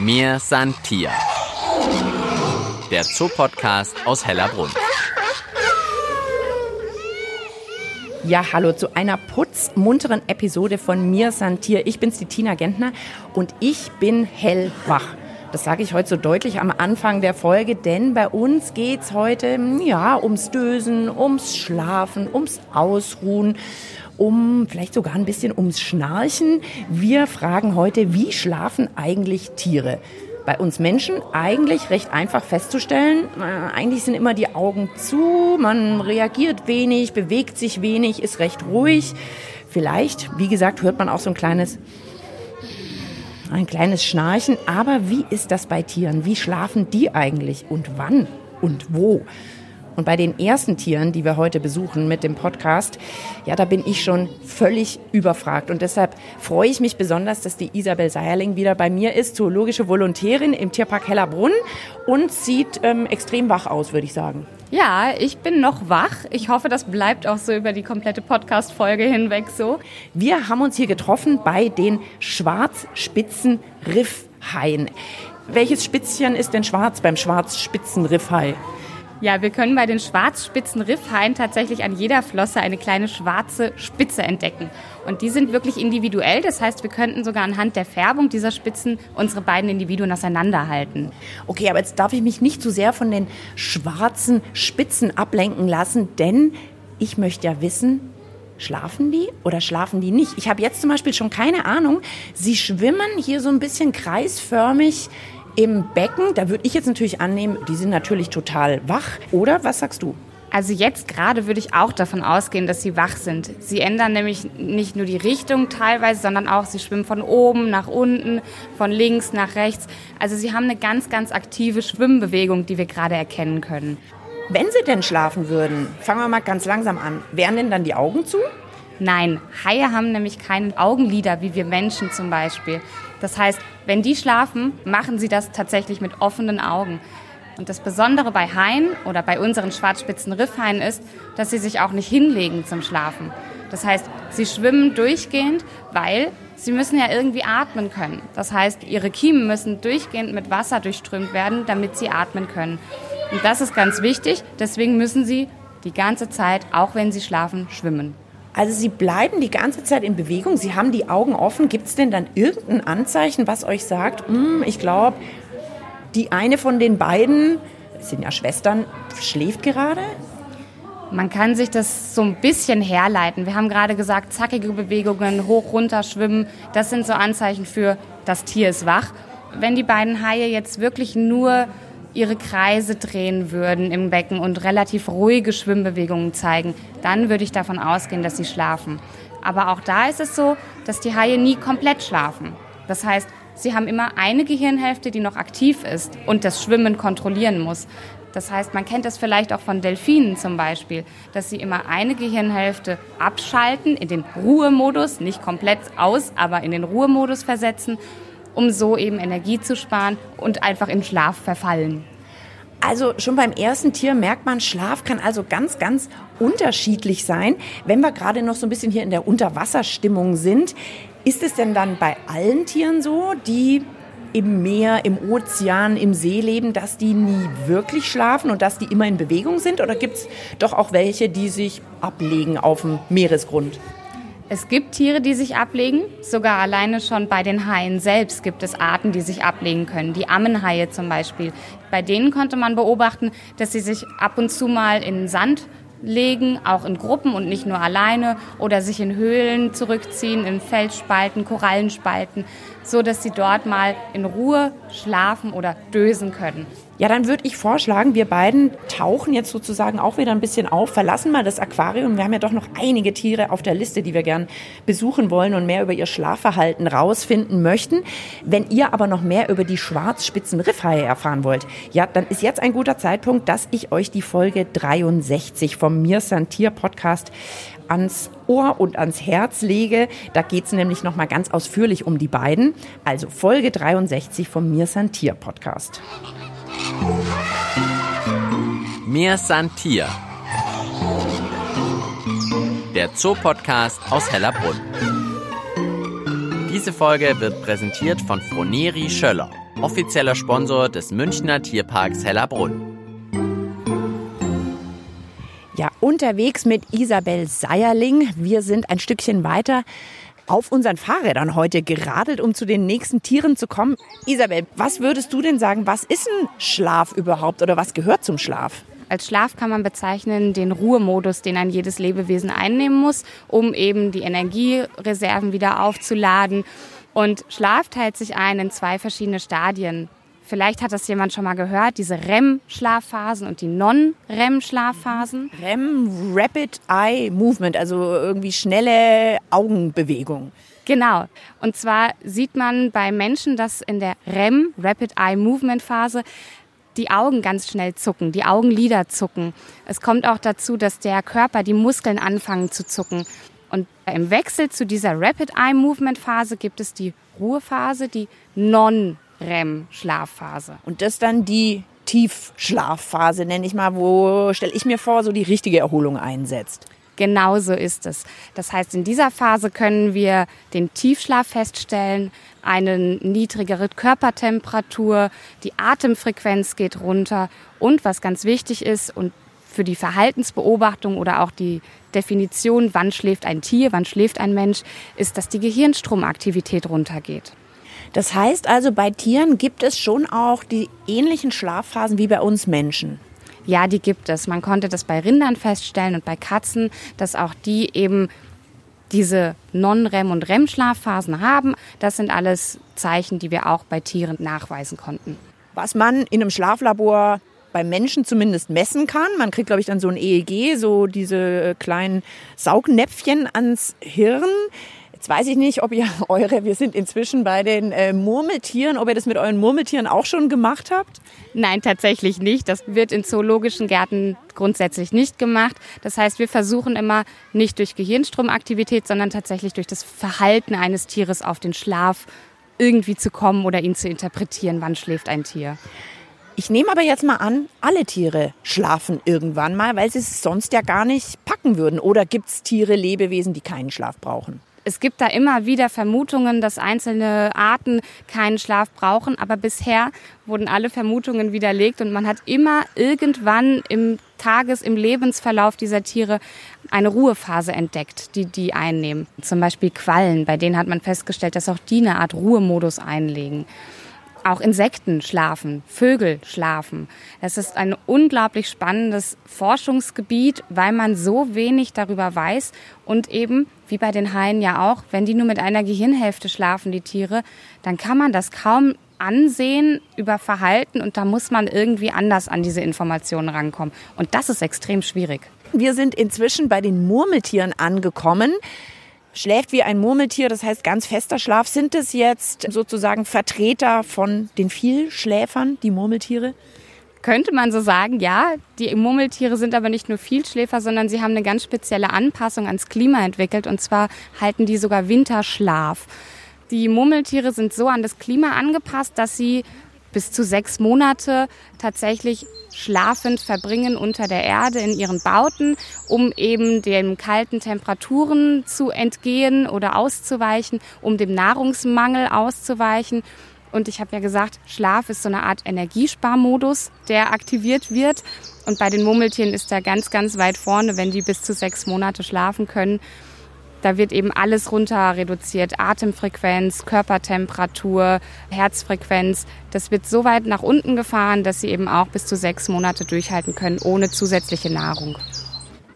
Mir san Tier. Der Zoopodcast aus Hellerbrunn. Ja, hallo zu einer putzmunteren Episode von Mir Santier. Ich bin's, die Tina Gentner und ich bin hellwach. Das sage ich heute so deutlich am Anfang der Folge, denn bei uns geht's heute ja ums Dösen, ums Schlafen, ums Ausruhen, um vielleicht sogar ein bisschen ums Schnarchen. Wir fragen heute, wie schlafen eigentlich Tiere? Bei uns Menschen eigentlich recht einfach festzustellen. Äh, eigentlich sind immer die Augen zu, man reagiert wenig, bewegt sich wenig, ist recht ruhig. Vielleicht, wie gesagt, hört man auch so ein kleines ein kleines Schnarchen. Aber wie ist das bei Tieren? Wie schlafen die eigentlich und wann und wo? Und bei den ersten Tieren, die wir heute besuchen mit dem Podcast, ja, da bin ich schon völlig überfragt. Und deshalb freue ich mich besonders, dass die Isabel Seierling wieder bei mir ist, zoologische Volontärin im Tierpark Hellerbrunn und sieht ähm, extrem wach aus, würde ich sagen. Ja, ich bin noch wach. Ich hoffe, das bleibt auch so über die komplette Podcast-Folge hinweg so. Wir haben uns hier getroffen bei den Schwarzspitzen-Riffhaien. Welches Spitzchen ist denn schwarz beim Schwarzspitzen-Riffhai? Ja, wir können bei den schwarzspitzen Riffhaien tatsächlich an jeder Flosse eine kleine schwarze Spitze entdecken. Und die sind wirklich individuell. Das heißt, wir könnten sogar anhand der Färbung dieser Spitzen unsere beiden Individuen auseinanderhalten. Okay, aber jetzt darf ich mich nicht zu sehr von den schwarzen Spitzen ablenken lassen, denn ich möchte ja wissen, Schlafen die oder schlafen die nicht? Ich habe jetzt zum Beispiel schon keine Ahnung. Sie schwimmen hier so ein bisschen kreisförmig im Becken, da würde ich jetzt natürlich annehmen, die sind natürlich total wach. Oder was sagst du? Also jetzt gerade würde ich auch davon ausgehen, dass sie wach sind. Sie ändern nämlich nicht nur die Richtung teilweise, sondern auch, sie schwimmen von oben nach unten, von links nach rechts. Also sie haben eine ganz, ganz aktive Schwimmbewegung, die wir gerade erkennen können. Wenn sie denn schlafen würden, fangen wir mal ganz langsam an, wären denn dann die Augen zu? Nein, Haie haben nämlich keine Augenlider wie wir Menschen zum Beispiel. Das heißt, wenn die schlafen, machen sie das tatsächlich mit offenen Augen. Und das Besondere bei Haien oder bei unseren schwarzspitzen Riffhaien ist, dass sie sich auch nicht hinlegen zum Schlafen. Das heißt, sie schwimmen durchgehend, weil sie müssen ja irgendwie atmen können. Das heißt, ihre Kiemen müssen durchgehend mit Wasser durchströmt werden, damit sie atmen können. Und das ist ganz wichtig, deswegen müssen sie die ganze Zeit, auch wenn sie schlafen, schwimmen. Also Sie bleiben die ganze Zeit in Bewegung, Sie haben die Augen offen. Gibt es denn dann irgendein Anzeichen, was euch sagt, hm, ich glaube, die eine von den beiden, sind ja Schwestern, schläft gerade? Man kann sich das so ein bisschen herleiten. Wir haben gerade gesagt, zackige Bewegungen, hoch, runter, schwimmen, das sind so Anzeichen für, das Tier ist wach. Wenn die beiden Haie jetzt wirklich nur ihre Kreise drehen würden im Becken und relativ ruhige Schwimmbewegungen zeigen, dann würde ich davon ausgehen, dass sie schlafen. Aber auch da ist es so, dass die Haie nie komplett schlafen. Das heißt, sie haben immer eine Gehirnhälfte, die noch aktiv ist und das Schwimmen kontrollieren muss. Das heißt, man kennt das vielleicht auch von Delfinen zum Beispiel, dass sie immer eine Gehirnhälfte abschalten, in den Ruhemodus, nicht komplett aus, aber in den Ruhemodus versetzen um so eben Energie zu sparen und einfach in Schlaf verfallen. Also schon beim ersten Tier merkt man, Schlaf kann also ganz, ganz unterschiedlich sein. Wenn wir gerade noch so ein bisschen hier in der Unterwasserstimmung sind, ist es denn dann bei allen Tieren so, die im Meer, im Ozean, im See leben, dass die nie wirklich schlafen und dass die immer in Bewegung sind? Oder gibt es doch auch welche, die sich ablegen auf dem Meeresgrund? Es gibt Tiere, die sich ablegen. Sogar alleine schon bei den Haien selbst gibt es Arten, die sich ablegen können. Die Ammenhaie zum Beispiel. Bei denen konnte man beobachten, dass sie sich ab und zu mal in Sand legen, auch in Gruppen und nicht nur alleine oder sich in Höhlen zurückziehen, in Felsspalten, Korallenspalten, so dass sie dort mal in Ruhe schlafen oder dösen können. Ja, dann würde ich vorschlagen, wir beiden tauchen jetzt sozusagen auch wieder ein bisschen auf, verlassen mal das Aquarium. Wir haben ja doch noch einige Tiere auf der Liste, die wir gern besuchen wollen und mehr über ihr Schlafverhalten rausfinden möchten. Wenn ihr aber noch mehr über die schwarzspitzen Riffhaie erfahren wollt, ja, dann ist jetzt ein guter Zeitpunkt, dass ich euch die Folge 63 vom Mir Podcast ans Ohr und ans Herz lege. Da geht es nämlich nochmal ganz ausführlich um die beiden. Also Folge 63 vom Mir Santier Podcast. Mir Santier. Der Zoopodcast aus Hellerbrunn. Diese Folge wird präsentiert von Froneri Schöller, offizieller Sponsor des Münchner Tierparks Hellerbrunn. Ja, unterwegs mit Isabel Seierling. Wir sind ein Stückchen weiter auf unseren Fahrrädern heute geradelt, um zu den nächsten Tieren zu kommen. Isabel, was würdest du denn sagen, was ist ein Schlaf überhaupt oder was gehört zum Schlaf? Als Schlaf kann man bezeichnen den Ruhemodus, den ein jedes Lebewesen einnehmen muss, um eben die Energiereserven wieder aufzuladen. Und Schlaf teilt sich ein in zwei verschiedene Stadien. Vielleicht hat das jemand schon mal gehört, diese REM-Schlafphasen und die Non-REM-Schlafphasen. REM, Rapid Eye Movement, also irgendwie schnelle Augenbewegung. Genau. Und zwar sieht man bei Menschen, dass in der REM, Rapid Eye Movement Phase, die Augen ganz schnell zucken, die Augenlider zucken. Es kommt auch dazu, dass der Körper, die Muskeln anfangen zu zucken. Und im Wechsel zu dieser Rapid Eye Movement Phase gibt es die Ruhephase, die Non-REM-Schlafphase. Und das dann die Tiefschlafphase, nenne ich mal, wo, stelle ich mir vor, so die richtige Erholung einsetzt. Genau so ist es. Das heißt, in dieser Phase können wir den Tiefschlaf feststellen, eine niedrigere Körpertemperatur, die Atemfrequenz geht runter und was ganz wichtig ist und für die Verhaltensbeobachtung oder auch die Definition, wann schläft ein Tier, wann schläft ein Mensch, ist, dass die Gehirnstromaktivität runtergeht. Das heißt also, bei Tieren gibt es schon auch die ähnlichen Schlafphasen wie bei uns Menschen. Ja, die gibt es. Man konnte das bei Rindern feststellen und bei Katzen, dass auch die eben diese Non-REM- und REM-Schlafphasen haben. Das sind alles Zeichen, die wir auch bei Tieren nachweisen konnten. Was man in einem Schlaflabor beim Menschen zumindest messen kann. Man kriegt, glaube ich, dann so ein EEG, so diese kleinen Saugnäpfchen ans Hirn. Jetzt weiß ich nicht, ob ihr eure, wir sind inzwischen bei den äh, Murmeltieren, ob ihr das mit euren Murmeltieren auch schon gemacht habt? Nein, tatsächlich nicht. Das wird in zoologischen Gärten grundsätzlich nicht gemacht. Das heißt, wir versuchen immer nicht durch Gehirnstromaktivität, sondern tatsächlich durch das Verhalten eines Tieres auf den Schlaf irgendwie zu kommen oder ihn zu interpretieren, wann schläft ein Tier. Ich nehme aber jetzt mal an, alle Tiere schlafen irgendwann mal, weil sie es sonst ja gar nicht packen würden. Oder gibt es Tiere, Lebewesen, die keinen Schlaf brauchen? Es gibt da immer wieder Vermutungen, dass einzelne Arten keinen Schlaf brauchen, aber bisher wurden alle Vermutungen widerlegt und man hat immer irgendwann im Tages-, im Lebensverlauf dieser Tiere eine Ruhephase entdeckt, die die einnehmen. Zum Beispiel Quallen, bei denen hat man festgestellt, dass auch die eine Art Ruhemodus einlegen. Auch Insekten schlafen, Vögel schlafen. Es ist ein unglaublich spannendes Forschungsgebiet, weil man so wenig darüber weiß und eben, wie bei den Haien ja auch, wenn die nur mit einer Gehirnhälfte schlafen, die Tiere, dann kann man das kaum ansehen über Verhalten und da muss man irgendwie anders an diese Informationen rankommen. Und das ist extrem schwierig. Wir sind inzwischen bei den Murmeltieren angekommen schläft wie ein Murmeltier, das heißt ganz fester Schlaf. Sind es jetzt sozusagen Vertreter von den Vielschläfern, die Murmeltiere? Könnte man so sagen, ja. Die Murmeltiere sind aber nicht nur Vielschläfer, sondern sie haben eine ganz spezielle Anpassung ans Klima entwickelt. Und zwar halten die sogar Winterschlaf. Die Murmeltiere sind so an das Klima angepasst, dass sie bis zu sechs Monate tatsächlich schlafend verbringen unter der Erde in ihren Bauten, um eben den kalten Temperaturen zu entgehen oder auszuweichen, um dem Nahrungsmangel auszuweichen. Und ich habe ja gesagt, Schlaf ist so eine Art Energiesparmodus, der aktiviert wird. Und bei den Murmeltieren ist er ganz, ganz weit vorne, wenn die bis zu sechs Monate schlafen können. Da wird eben alles runter reduziert. Atemfrequenz, Körpertemperatur, Herzfrequenz. Das wird so weit nach unten gefahren, dass sie eben auch bis zu sechs Monate durchhalten können, ohne zusätzliche Nahrung.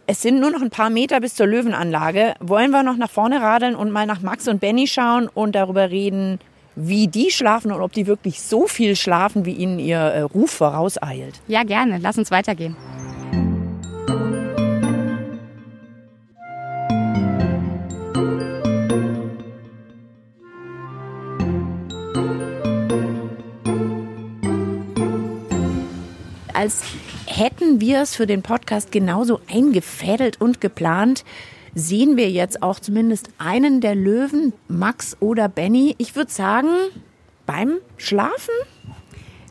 Es sind nur noch ein paar Meter bis zur Löwenanlage. Wollen wir noch nach vorne radeln und mal nach Max und Benny schauen und darüber reden, wie die schlafen und ob die wirklich so viel schlafen, wie ihnen ihr äh, Ruf vorauseilt? Ja, gerne. Lass uns weitergehen. Als hätten wir es für den Podcast genauso eingefädelt und geplant. Sehen wir jetzt auch zumindest einen der Löwen, Max oder Benny. Ich würde sagen, beim Schlafen?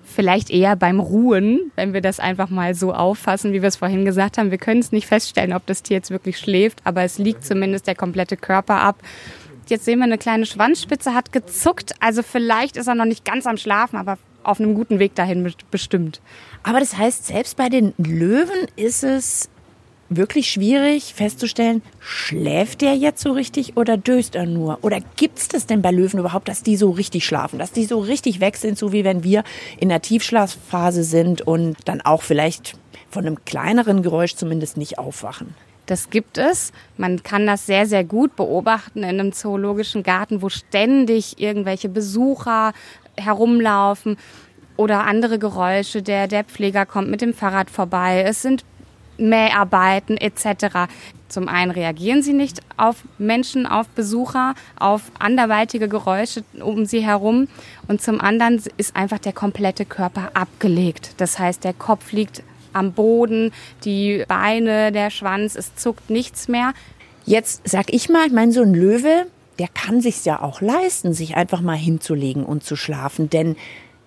Vielleicht eher beim Ruhen, wenn wir das einfach mal so auffassen, wie wir es vorhin gesagt haben. Wir können es nicht feststellen, ob das Tier jetzt wirklich schläft, aber es liegt zumindest der komplette Körper ab. Jetzt sehen wir eine kleine Schwanzspitze, hat gezuckt. Also vielleicht ist er noch nicht ganz am Schlafen, aber auf einem guten Weg dahin bestimmt. Aber das heißt, selbst bei den Löwen ist es wirklich schwierig festzustellen, schläft der jetzt so richtig oder döst er nur? Oder gibt es das denn bei Löwen überhaupt, dass die so richtig schlafen, dass die so richtig weg sind, so wie wenn wir in der Tiefschlafphase sind und dann auch vielleicht von einem kleineren Geräusch zumindest nicht aufwachen? Das gibt es. Man kann das sehr, sehr gut beobachten in einem zoologischen Garten, wo ständig irgendwelche Besucher herumlaufen oder andere Geräusche. Der, der Pfleger kommt mit dem Fahrrad vorbei. Es sind Mäharbeiten etc. Zum einen reagieren sie nicht auf Menschen, auf Besucher, auf anderweitige Geräusche um sie herum und zum anderen ist einfach der komplette Körper abgelegt. Das heißt, der Kopf liegt am Boden, die Beine, der Schwanz, es zuckt nichts mehr. Jetzt sag ich mal, ich meine, so ein Löwe, der kann sich ja auch leisten, sich einfach mal hinzulegen und zu schlafen, denn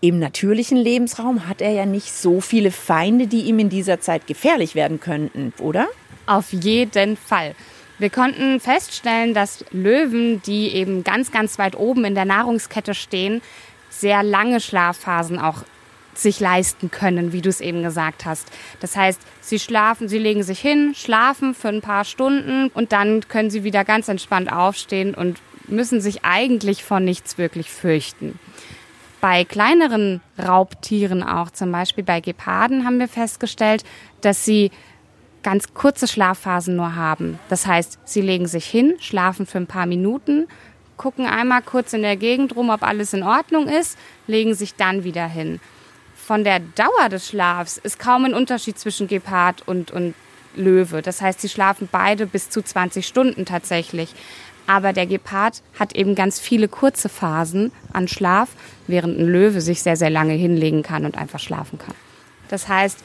im natürlichen Lebensraum hat er ja nicht so viele Feinde, die ihm in dieser Zeit gefährlich werden könnten, oder? Auf jeden Fall. Wir konnten feststellen, dass Löwen, die eben ganz, ganz weit oben in der Nahrungskette stehen, sehr lange Schlafphasen auch sich leisten können, wie du es eben gesagt hast. Das heißt, sie schlafen, sie legen sich hin, schlafen für ein paar Stunden und dann können sie wieder ganz entspannt aufstehen und müssen sich eigentlich vor nichts wirklich fürchten. Bei kleineren Raubtieren auch, zum Beispiel bei Geparden, haben wir festgestellt, dass sie ganz kurze Schlafphasen nur haben. Das heißt, sie legen sich hin, schlafen für ein paar Minuten, gucken einmal kurz in der Gegend rum, ob alles in Ordnung ist, legen sich dann wieder hin von der Dauer des Schlafs ist kaum ein Unterschied zwischen Gepard und, und Löwe. Das heißt, sie schlafen beide bis zu 20 Stunden tatsächlich. Aber der Gepard hat eben ganz viele kurze Phasen an Schlaf, während ein Löwe sich sehr, sehr lange hinlegen kann und einfach schlafen kann. Das heißt,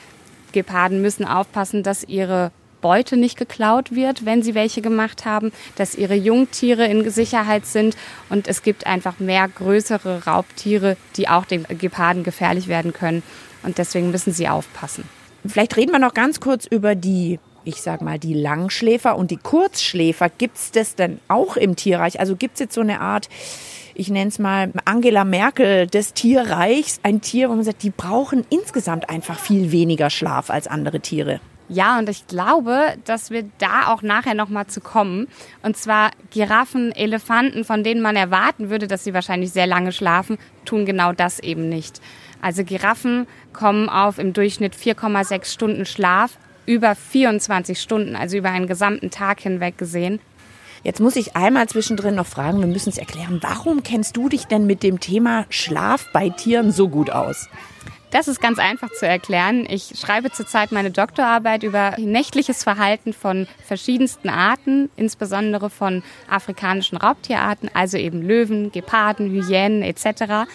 Geparden müssen aufpassen, dass ihre Beute nicht geklaut wird, wenn sie welche gemacht haben, dass ihre Jungtiere in Sicherheit sind und es gibt einfach mehr größere Raubtiere, die auch den Geparden gefährlich werden können und deswegen müssen sie aufpassen. Vielleicht reden wir noch ganz kurz über die ich sag mal, die Langschläfer und die Kurzschläfer. Gibt es das denn auch im Tierreich? Also gibt es jetzt so eine Art, ich nenne es mal Angela Merkel des Tierreichs, ein Tier, wo man sagt, die brauchen insgesamt einfach viel weniger Schlaf als andere Tiere? Ja, und ich glaube, dass wir da auch nachher nochmal zu kommen. Und zwar Giraffen, Elefanten, von denen man erwarten würde, dass sie wahrscheinlich sehr lange schlafen, tun genau das eben nicht. Also Giraffen kommen auf im Durchschnitt 4,6 Stunden Schlaf über 24 Stunden, also über einen gesamten Tag hinweg gesehen. Jetzt muss ich einmal zwischendrin noch fragen, wir müssen es erklären, warum kennst du dich denn mit dem Thema Schlaf bei Tieren so gut aus? Das ist ganz einfach zu erklären. Ich schreibe zurzeit meine Doktorarbeit über nächtliches Verhalten von verschiedensten Arten, insbesondere von afrikanischen Raubtierarten, also eben Löwen, Geparden, Hyänen etc.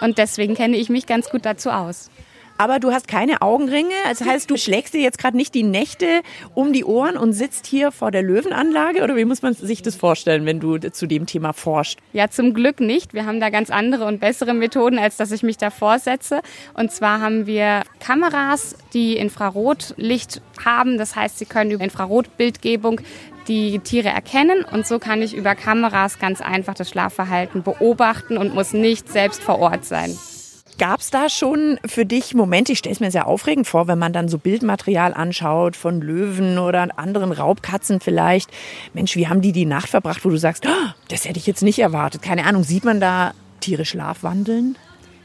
Und deswegen kenne ich mich ganz gut dazu aus aber du hast keine Augenringe. Das heißt, du schlägst dir jetzt gerade nicht die Nächte um die Ohren und sitzt hier vor der Löwenanlage? Oder wie muss man sich das vorstellen, wenn du zu dem Thema forschst? Ja, zum Glück nicht. Wir haben da ganz andere und bessere Methoden, als dass ich mich da vorsetze. Und zwar haben wir Kameras, die Infrarotlicht haben. Das heißt, sie können über Infrarotbildgebung die Tiere erkennen und so kann ich über Kameras ganz einfach das Schlafverhalten beobachten und muss nicht selbst vor Ort sein. Gab es da schon für dich Momente, ich stelle es mir sehr aufregend vor, wenn man dann so Bildmaterial anschaut von Löwen oder anderen Raubkatzen vielleicht. Mensch, wie haben die die Nacht verbracht, wo du sagst, oh, das hätte ich jetzt nicht erwartet. Keine Ahnung, sieht man da Tiere schlafwandeln?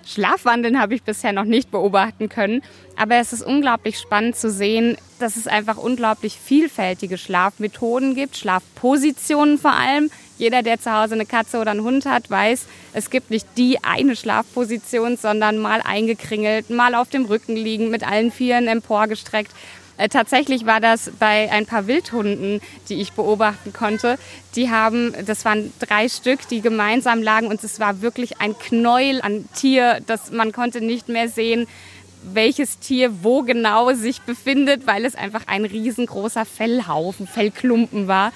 Schlafwandeln habe ich bisher noch nicht beobachten können, aber es ist unglaublich spannend zu sehen, dass es einfach unglaublich vielfältige Schlafmethoden gibt, Schlafpositionen vor allem. Jeder, der zu Hause eine Katze oder einen Hund hat, weiß, es gibt nicht die eine Schlafposition, sondern mal eingekringelt, mal auf dem Rücken liegen, mit allen Vieren emporgestreckt. Äh, tatsächlich war das bei ein paar Wildhunden, die ich beobachten konnte. Die haben, das waren drei Stück, die gemeinsam lagen und es war wirklich ein Knäuel an Tier, dass man konnte nicht mehr sehen, welches Tier wo genau sich befindet, weil es einfach ein riesengroßer Fellhaufen, Fellklumpen war.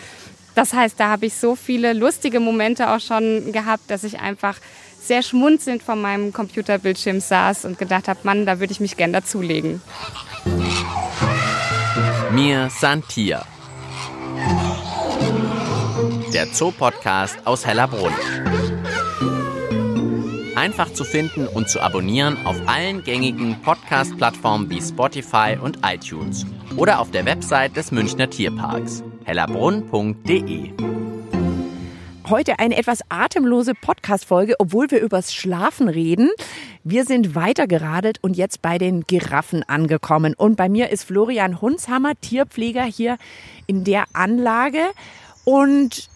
Das heißt, da habe ich so viele lustige Momente auch schon gehabt, dass ich einfach sehr schmunzelnd vor meinem Computerbildschirm saß und gedacht habe, Mann, da würde ich mich gern dazulegen. Mir Santia. der Zoopodcast aus Hellerbrunn. Einfach zu finden und zu abonnieren auf allen gängigen Podcast-Plattformen wie Spotify und iTunes oder auf der Website des Münchner Tierparks hellerbrunn.de. Heute eine etwas atemlose Podcast-Folge, obwohl wir übers Schlafen reden. Wir sind weitergeradelt und jetzt bei den Giraffen angekommen. Und bei mir ist Florian Hunshammer, Tierpfleger hier in der Anlage. Und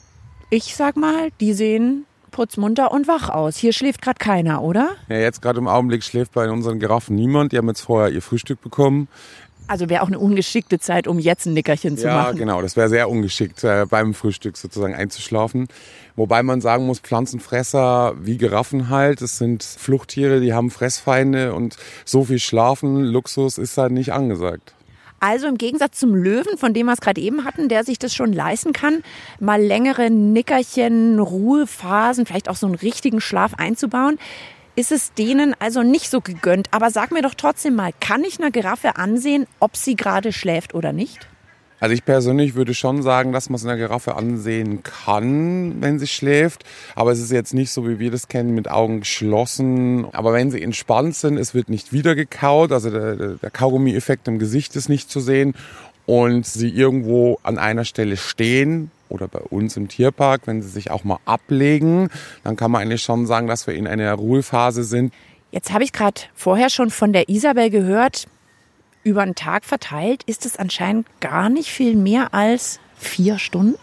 ich sag mal, die sehen putzmunter und wach aus. Hier schläft gerade keiner, oder? Ja, jetzt gerade im Augenblick schläft bei unseren Giraffen niemand. Die haben jetzt vorher ihr Frühstück bekommen. Also wäre auch eine ungeschickte Zeit, um jetzt ein Nickerchen zu ja, machen. Ja, genau. Das wäre sehr ungeschickt, äh, beim Frühstück sozusagen einzuschlafen. Wobei man sagen muss, Pflanzenfresser wie Giraffen halt, das sind Fluchttiere, die haben Fressfeinde und so viel Schlafen, Luxus ist halt nicht angesagt. Also im Gegensatz zum Löwen, von dem wir es gerade eben hatten, der sich das schon leisten kann, mal längere Nickerchen, Ruhephasen, vielleicht auch so einen richtigen Schlaf einzubauen, ist es denen also nicht so gegönnt. Aber sag mir doch trotzdem mal, kann ich einer Giraffe ansehen, ob sie gerade schläft oder nicht? Also ich persönlich würde schon sagen, dass man es einer Giraffe ansehen kann, wenn sie schläft. Aber es ist jetzt nicht so, wie wir das kennen, mit Augen geschlossen. Aber wenn sie entspannt sind, es wird nicht wieder gekaut. Also der, der Kaugummi-Effekt im Gesicht ist nicht zu sehen. Und sie irgendwo an einer Stelle stehen, oder bei uns im Tierpark, wenn sie sich auch mal ablegen, dann kann man eigentlich schon sagen, dass wir in einer Ruhephase sind. Jetzt habe ich gerade vorher schon von der Isabel gehört, über einen Tag verteilt ist es anscheinend gar nicht viel mehr als vier Stunden.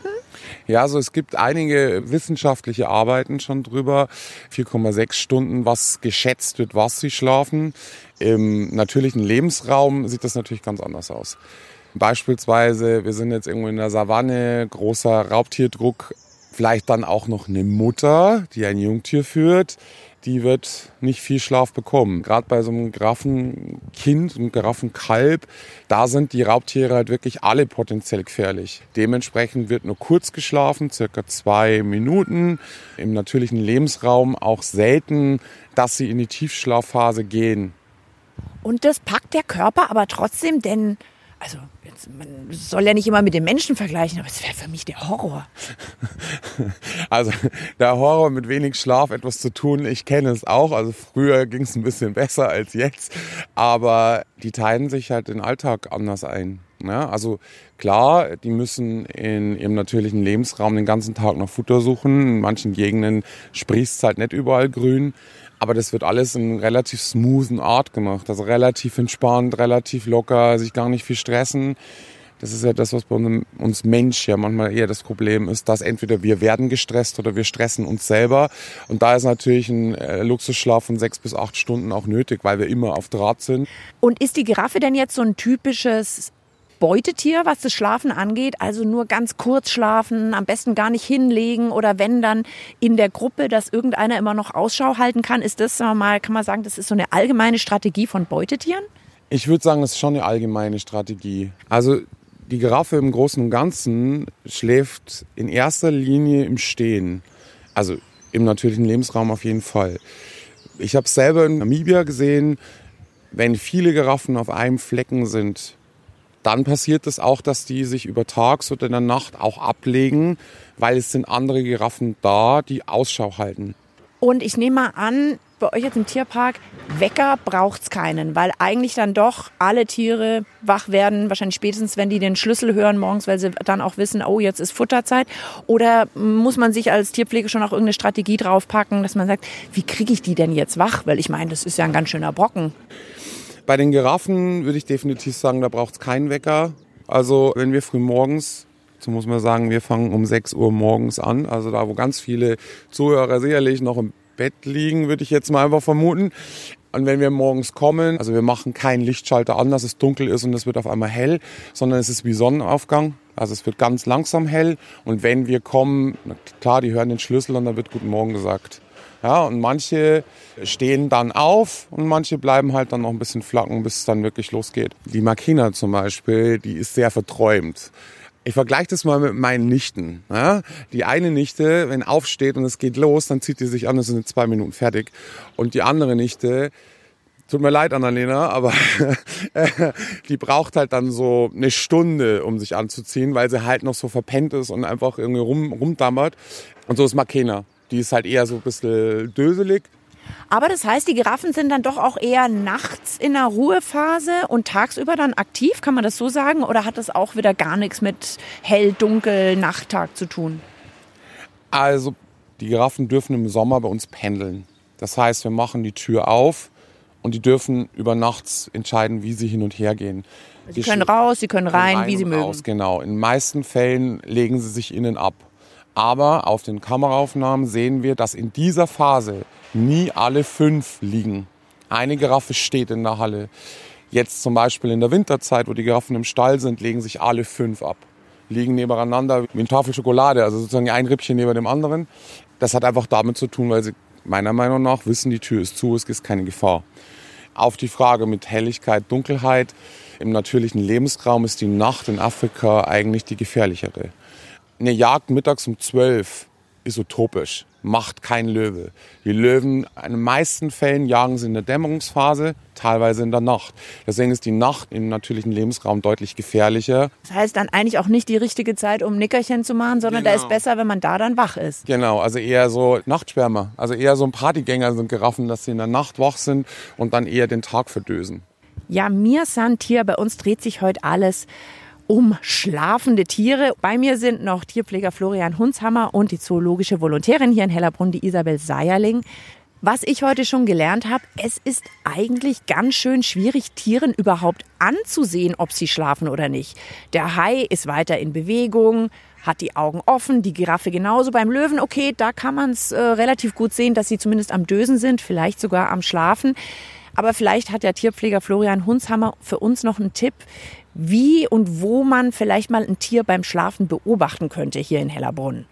Ja, also es gibt einige wissenschaftliche Arbeiten schon drüber. 4,6 Stunden, was geschätzt wird, was sie schlafen. Im natürlichen Lebensraum sieht das natürlich ganz anders aus. Beispielsweise, wir sind jetzt irgendwo in der Savanne, großer Raubtierdruck, vielleicht dann auch noch eine Mutter, die ein Jungtier führt, die wird nicht viel Schlaf bekommen. Gerade bei so einem Giraffenkind, einem Giraffenkalb, da sind die Raubtiere halt wirklich alle potenziell gefährlich. Dementsprechend wird nur kurz geschlafen, circa zwei Minuten. Im natürlichen Lebensraum auch selten, dass sie in die Tiefschlafphase gehen. Und das packt der Körper aber trotzdem, denn also jetzt, man soll ja nicht immer mit den Menschen vergleichen, aber es wäre für mich der Horror. Also der Horror mit wenig Schlaf etwas zu tun, ich kenne es auch. Also früher ging es ein bisschen besser als jetzt, aber die teilen sich halt den Alltag anders ein. Ja, also klar, die müssen in ihrem natürlichen Lebensraum den ganzen Tag nach Futter suchen. In manchen Gegenden sprießt es halt nicht überall grün. Aber das wird alles in relativ smoothen Art gemacht. Also relativ entspannt, relativ locker, sich gar nicht viel stressen. Das ist ja das, was bei uns Mensch ja manchmal eher das Problem ist, dass entweder wir werden gestresst oder wir stressen uns selber. Und da ist natürlich ein äh, Luxusschlaf von sechs bis acht Stunden auch nötig, weil wir immer auf Draht sind. Und ist die Giraffe denn jetzt so ein typisches Beutetier, was das Schlafen angeht. Also nur ganz kurz schlafen, am besten gar nicht hinlegen oder wenn dann in der Gruppe, dass irgendeiner immer noch Ausschau halten kann. Ist das mal, kann man sagen, das ist so eine allgemeine Strategie von Beutetieren? Ich würde sagen, das ist schon eine allgemeine Strategie. Also die Giraffe im Großen und Ganzen schläft in erster Linie im Stehen. Also im natürlichen Lebensraum auf jeden Fall. Ich habe selber in Namibia gesehen, wenn viele Giraffen auf einem Flecken sind, dann passiert es auch, dass die sich über Tags oder in der Nacht auch ablegen, weil es sind andere Giraffen da, die Ausschau halten. Und ich nehme mal an, bei euch jetzt im Tierpark, Wecker braucht es keinen, weil eigentlich dann doch alle Tiere wach werden, wahrscheinlich spätestens, wenn die den Schlüssel hören morgens, weil sie dann auch wissen, oh, jetzt ist Futterzeit. Oder muss man sich als Tierpflege schon auch irgendeine Strategie draufpacken, dass man sagt, wie kriege ich die denn jetzt wach? Weil ich meine, das ist ja ein ganz schöner Brocken. Bei den Giraffen würde ich definitiv sagen, da braucht es keinen Wecker. Also wenn wir früh morgens, so muss man sagen, wir fangen um 6 Uhr morgens an, also da, wo ganz viele Zuhörer sicherlich noch im Bett liegen, würde ich jetzt mal einfach vermuten. Und wenn wir morgens kommen, also wir machen keinen Lichtschalter an, dass es dunkel ist und es wird auf einmal hell, sondern es ist wie Sonnenaufgang. Also es wird ganz langsam hell. Und wenn wir kommen, klar, die hören den Schlüssel und dann wird Guten Morgen gesagt. Ja, und manche stehen dann auf und manche bleiben halt dann noch ein bisschen flacken, bis es dann wirklich losgeht. Die Makina zum Beispiel, die ist sehr verträumt. Ich vergleiche das mal mit meinen Nichten. Ja? Die eine Nichte, wenn aufsteht und es geht los, dann zieht die sich an und sind in zwei Minuten fertig. Und die andere Nichte, Tut mir leid, Annalena, aber die braucht halt dann so eine Stunde, um sich anzuziehen, weil sie halt noch so verpennt ist und einfach irgendwie rum, rumdammert. Und so ist Makena. Die ist halt eher so ein bisschen döselig. Aber das heißt, die Giraffen sind dann doch auch eher nachts in der Ruhephase und tagsüber dann aktiv, kann man das so sagen? Oder hat das auch wieder gar nichts mit hell, dunkel, Nachttag zu tun? Also die Giraffen dürfen im Sommer bei uns pendeln. Das heißt, wir machen die Tür auf und die dürfen über nachts entscheiden, wie sie hin und her gehen. Sie können raus, sie können rein, rein wie sie mögen. Raus, genau. In den meisten Fällen legen sie sich innen ab. Aber auf den Kameraaufnahmen sehen wir, dass in dieser Phase nie alle fünf liegen. Eine Giraffe steht in der Halle. Jetzt zum Beispiel in der Winterzeit, wo die Giraffen im Stall sind, legen sich alle fünf ab. Liegen nebeneinander wie eine Tafel Schokolade, also sozusagen ein Rippchen neben dem anderen. Das hat einfach damit zu tun, weil sie meiner Meinung nach wissen, die Tür ist zu, es ist keine Gefahr. Auf die Frage mit Helligkeit, Dunkelheit. Im natürlichen Lebensraum ist die Nacht in Afrika eigentlich die gefährlichere. Eine Jagd mittags um 12 ist utopisch, macht kein Löwe. Die Löwen, in den meisten Fällen jagen sie in der Dämmerungsphase, teilweise in der Nacht. Deswegen ist die Nacht im natürlichen Lebensraum deutlich gefährlicher. Das heißt dann eigentlich auch nicht die richtige Zeit, um ein Nickerchen zu machen, sondern da Genau. ist besser, wenn man da dann wach ist. Genau, also eher so Nachtschwärmer, also eher so ein Partygänger sind Giraffen, dass sie in der Nacht wach sind und dann eher den Tag verdösen. Ja, mir Tier, bei uns dreht sich heute alles um schlafende Tiere. Bei mir sind noch Tierpfleger Florian Hunshammer und die zoologische Volontärin hier in Hellerbrunn, die Isabel Seierling. Was ich heute schon gelernt habe, es ist eigentlich ganz schön schwierig, Tieren überhaupt anzusehen, ob sie schlafen oder nicht. Der Hai ist weiter in Bewegung, hat die Augen offen, die Giraffe genauso. Beim Löwen, okay, da kann man es äh, relativ gut sehen, dass sie zumindest am Dösen sind, vielleicht sogar am Schlafen. Aber vielleicht hat der Tierpfleger Florian Hunshammer für uns noch einen Tipp, wie und wo man vielleicht mal ein Tier beim Schlafen beobachten könnte hier in Hellerbrunn.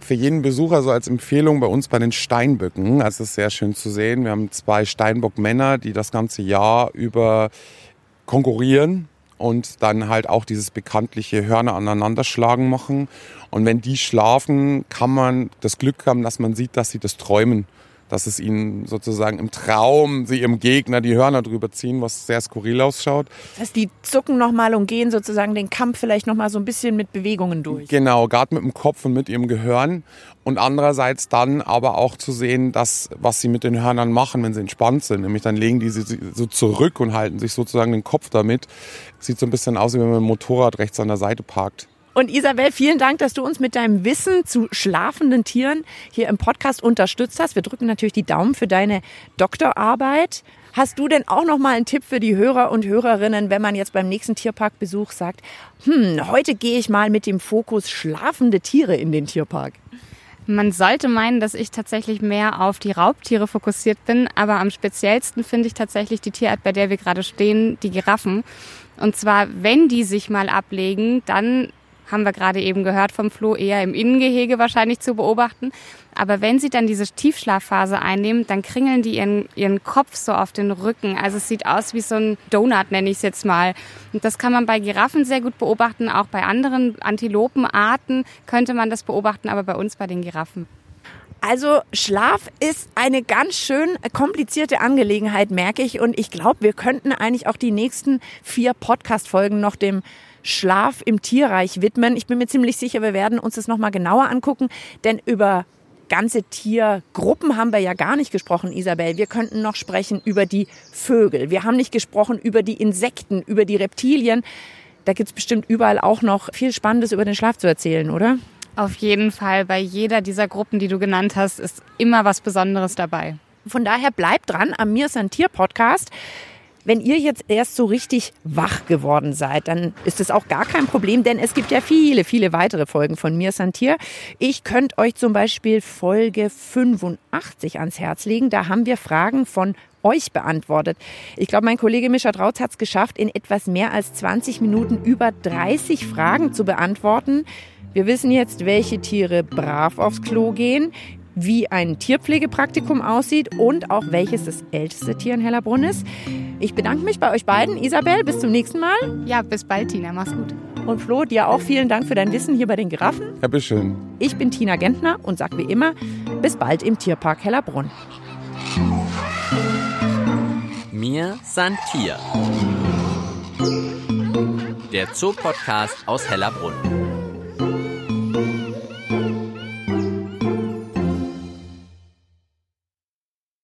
Für jeden Besucher so als Empfehlung bei uns bei den Steinböcken, das ist sehr schön zu sehen. Wir haben zwei Steinbock-Männer, die das ganze Jahr über konkurrieren und dann halt auch dieses bekanntliche Hörner aneinanderschlagen machen. Und wenn die schlafen, kann man das Glück haben, dass man sieht, dass sie das träumen. Dass es ihnen sozusagen im Traum, sie ihrem Gegner die Hörner drüber ziehen, was sehr skurril ausschaut. Das heißt, die zucken nochmal und gehen sozusagen den Kampf vielleicht nochmal so ein bisschen mit Bewegungen durch. Genau, gerade mit dem Kopf und mit ihrem Gehirn. Und andererseits dann aber auch zu sehen, dass, was sie mit den Hörnern machen, wenn sie entspannt sind. Nämlich dann legen die sie so zurück und halten sich sozusagen den Kopf damit. Sieht so ein bisschen aus, wie wenn man ein Motorrad rechts an der Seite parkt. Und Isabel, vielen Dank, dass du uns mit deinem Wissen zu schlafenden Tieren hier im Podcast unterstützt hast. Wir drücken natürlich die Daumen für deine Doktorarbeit. Hast du denn auch noch mal einen Tipp für die Hörer und Hörerinnen, wenn man jetzt beim nächsten Tierparkbesuch sagt, hm, heute gehe ich mal mit dem Fokus schlafende Tiere in den Tierpark? Man sollte meinen, dass ich tatsächlich mehr auf die Raubtiere fokussiert bin, aber am speziellsten finde ich tatsächlich die Tierart, bei der wir gerade stehen, die Giraffen. Und zwar, wenn die sich mal ablegen, dann haben wir gerade eben gehört vom Flo, eher im Innengehege wahrscheinlich zu beobachten. Aber wenn sie dann diese Tiefschlafphase einnehmen, dann kringeln die ihren, ihren Kopf so auf den Rücken. Also es sieht aus wie so ein Donut, nenne ich es jetzt mal. Und das kann man bei Giraffen sehr gut beobachten. Auch bei anderen Antilopenarten könnte man das beobachten, aber bei uns bei den Giraffen. Also Schlaf ist eine ganz schön komplizierte Angelegenheit, merke ich. Und ich glaube, wir könnten eigentlich auch die nächsten vier Podcast-Folgen noch dem Schlaf im Tierreich widmen. Ich bin mir ziemlich sicher, wir werden uns das nochmal genauer angucken, denn über ganze Tiergruppen haben wir ja gar nicht gesprochen, Isabel. Wir könnten noch sprechen über die Vögel. Wir haben nicht gesprochen über die Insekten, über die Reptilien. Da gibt's bestimmt überall auch noch viel Spannendes über den Schlaf zu erzählen, oder? Auf jeden Fall, bei jeder dieser Gruppen, die du genannt hast, ist immer was Besonderes dabei. Von daher bleibt dran am Mir ist ein Tier Podcast. Wenn ihr jetzt erst so richtig wach geworden seid, dann ist es auch gar kein Problem, denn es gibt ja viele, viele weitere Folgen von Mir Santier. Ich könnte euch zum Beispiel Folge 85 ans Herz legen. Da haben wir Fragen von euch beantwortet. Ich glaube, mein Kollege Mischa Drautz hat es geschafft, in etwas mehr als 20 Minuten über 30 Fragen zu beantworten. Wir wissen jetzt, welche Tiere brav aufs Klo gehen, wie ein Tierpflegepraktikum aussieht und auch welches das älteste Tier in Hellerbrunn ist. Ich bedanke mich bei euch beiden. Isabel, bis zum nächsten Mal. Ja, bis bald, Tina. Mach's gut. Und Flo, dir auch vielen Dank für dein Wissen hier bei den Giraffen. Ja, bitteschön. Ich bin Tina Gentner und sag wie immer, bis bald im Tierpark Hellerbrunn. Mir san Tier. Der Zoopodcast aus Hellerbrunn.